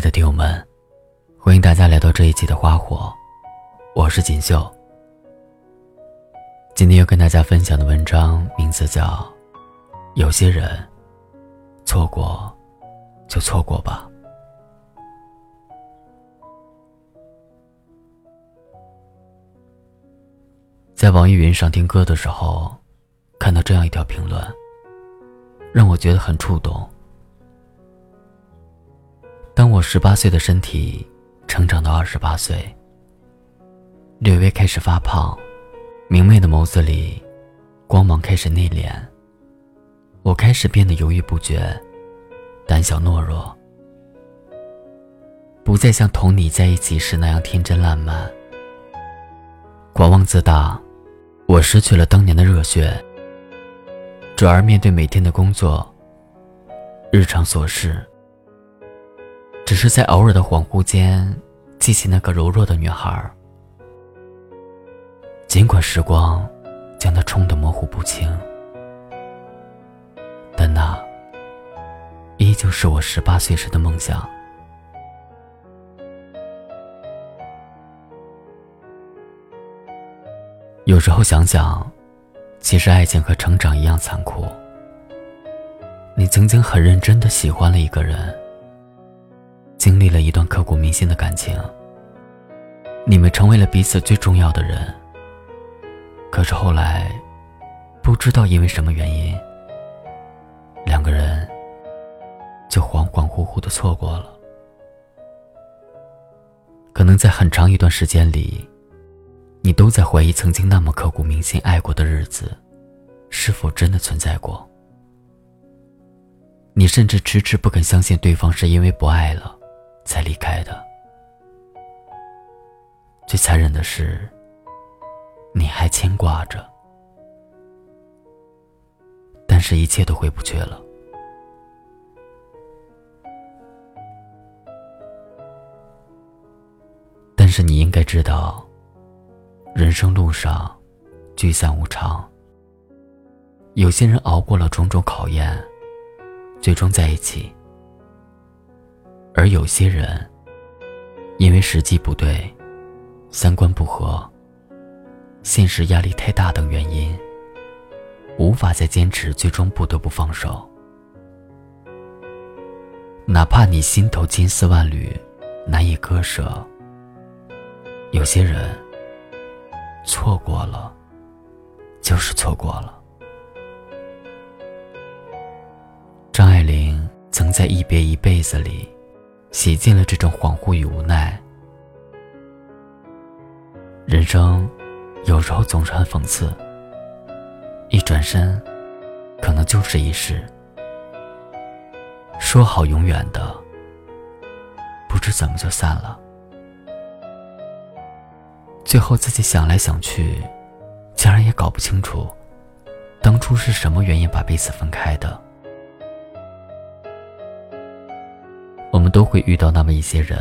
爱的听友们，欢迎大家来到这一期的花火，我是锦绣。今天要跟大家分享的文章名字叫《有些人错过就错过吧》。在网易云上听歌的时候，看到这样一条评论，让我觉得很触动。十八岁的身体成长到二十八岁，略微开始发胖，明媚的眸子里光芒开始内敛。我开始变得犹豫不决，胆小懦弱，不再像同你在一起时那样天真烂漫。狂妄自大，我失去了当年的热血，转而面对每天的工作、日常琐事。只是在偶尔的恍惚间，记起那个柔弱的女孩。尽管时光将她冲得模糊不清，但那依旧是我十八岁时的梦想。有时候想想，其实爱情和成长一样残酷。你曾经很认真的喜欢了一个人。经历了一段刻骨铭心的感情，你们成为了彼此最重要的人。可是后来，不知道因为什么原因，两个人就恍恍惚惚的错过了。可能在很长一段时间里，你都在怀疑曾经那么刻骨铭心爱过的日子，是否真的存在过。你甚至迟迟不肯相信对方是因为不爱了。才离开的。最残忍的是，你还牵挂着，但是一切都回不去了。但是你应该知道，人生路上聚散无常。有些人熬过了种种考验，最终在一起。而有些人，因为时机不对、三观不合、现实压力太大等原因，无法再坚持，最终不得不放手。哪怕你心头千丝万缕，难以割舍，有些人错过了，就是错过了。张爱玲曾在《一别一辈子》里。洗尽了这种恍惚与无奈。人生有时候总是很讽刺，一转身，可能就是一世。说好永远的，不知怎么就散了。最后自己想来想去，竟然也搞不清楚，当初是什么原因把彼此分开的。都会遇到那么一些人，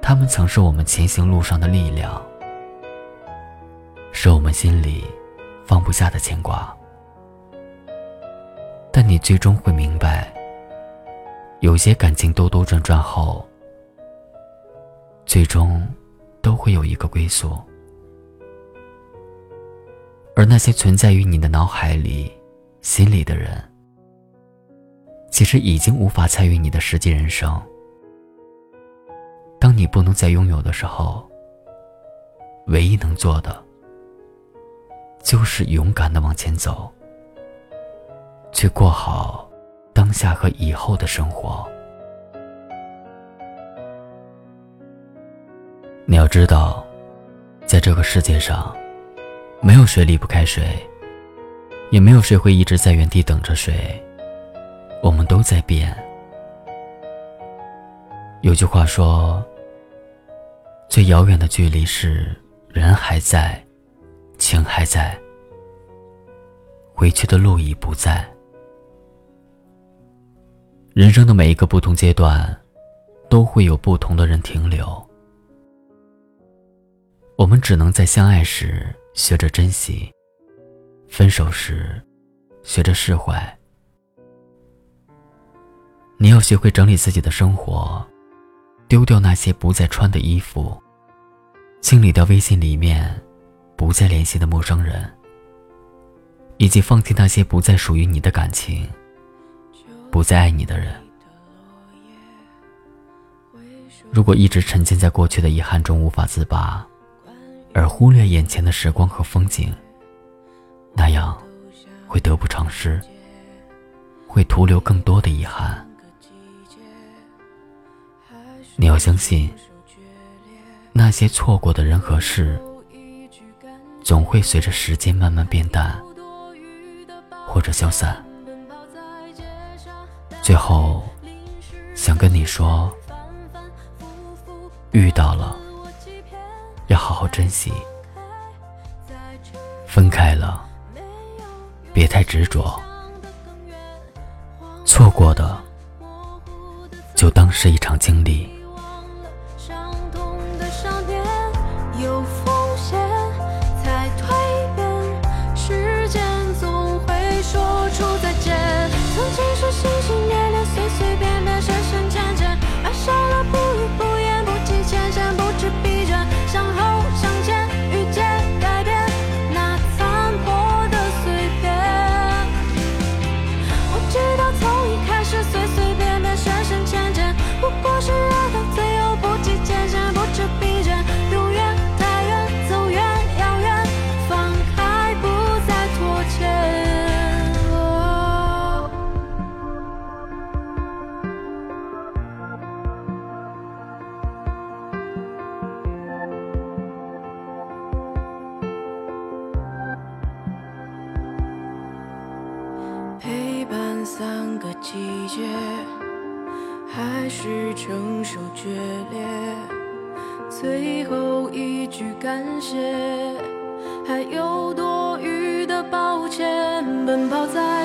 他们曾是我们前行路上的力量，是我们心里放不下的牵挂。但你最终会明白，有些感情兜兜转转后，最终都会有一个归宿，而那些存在于你的脑海里、心里的人。其实已经无法参与你的实际人生。当你不能再拥有的时候，唯一能做的，就是勇敢的往前走，去过好当下和以后的生活。你要知道，在这个世界上，没有谁离不开谁，也没有谁会一直在原地等着谁。我们都在变。有句话说：“最遥远的距离是人还在，情还在，回去的路已不在。”人生的每一个不同阶段，都会有不同的人停留。我们只能在相爱时学着珍惜，分手时学着释怀。你要学会整理自己的生活，丢掉那些不再穿的衣服，清理掉微信里面不再联系的陌生人，以及放弃那些不再属于你的感情，不再爱你的人。如果一直沉浸在过去的遗憾中无法自拔，而忽略眼前的时光和风景，那样会得不偿失，会徒留更多的遗憾。你要相信，那些错过的人和事，总会随着时间慢慢变淡，或者消散。最后，想跟你说。遇到了，要好好珍惜；分开了，别太执着。错过的，就当是一场经历。随便一切，还是承受决裂。最后一句感谢，还有多余的抱歉。奔跑在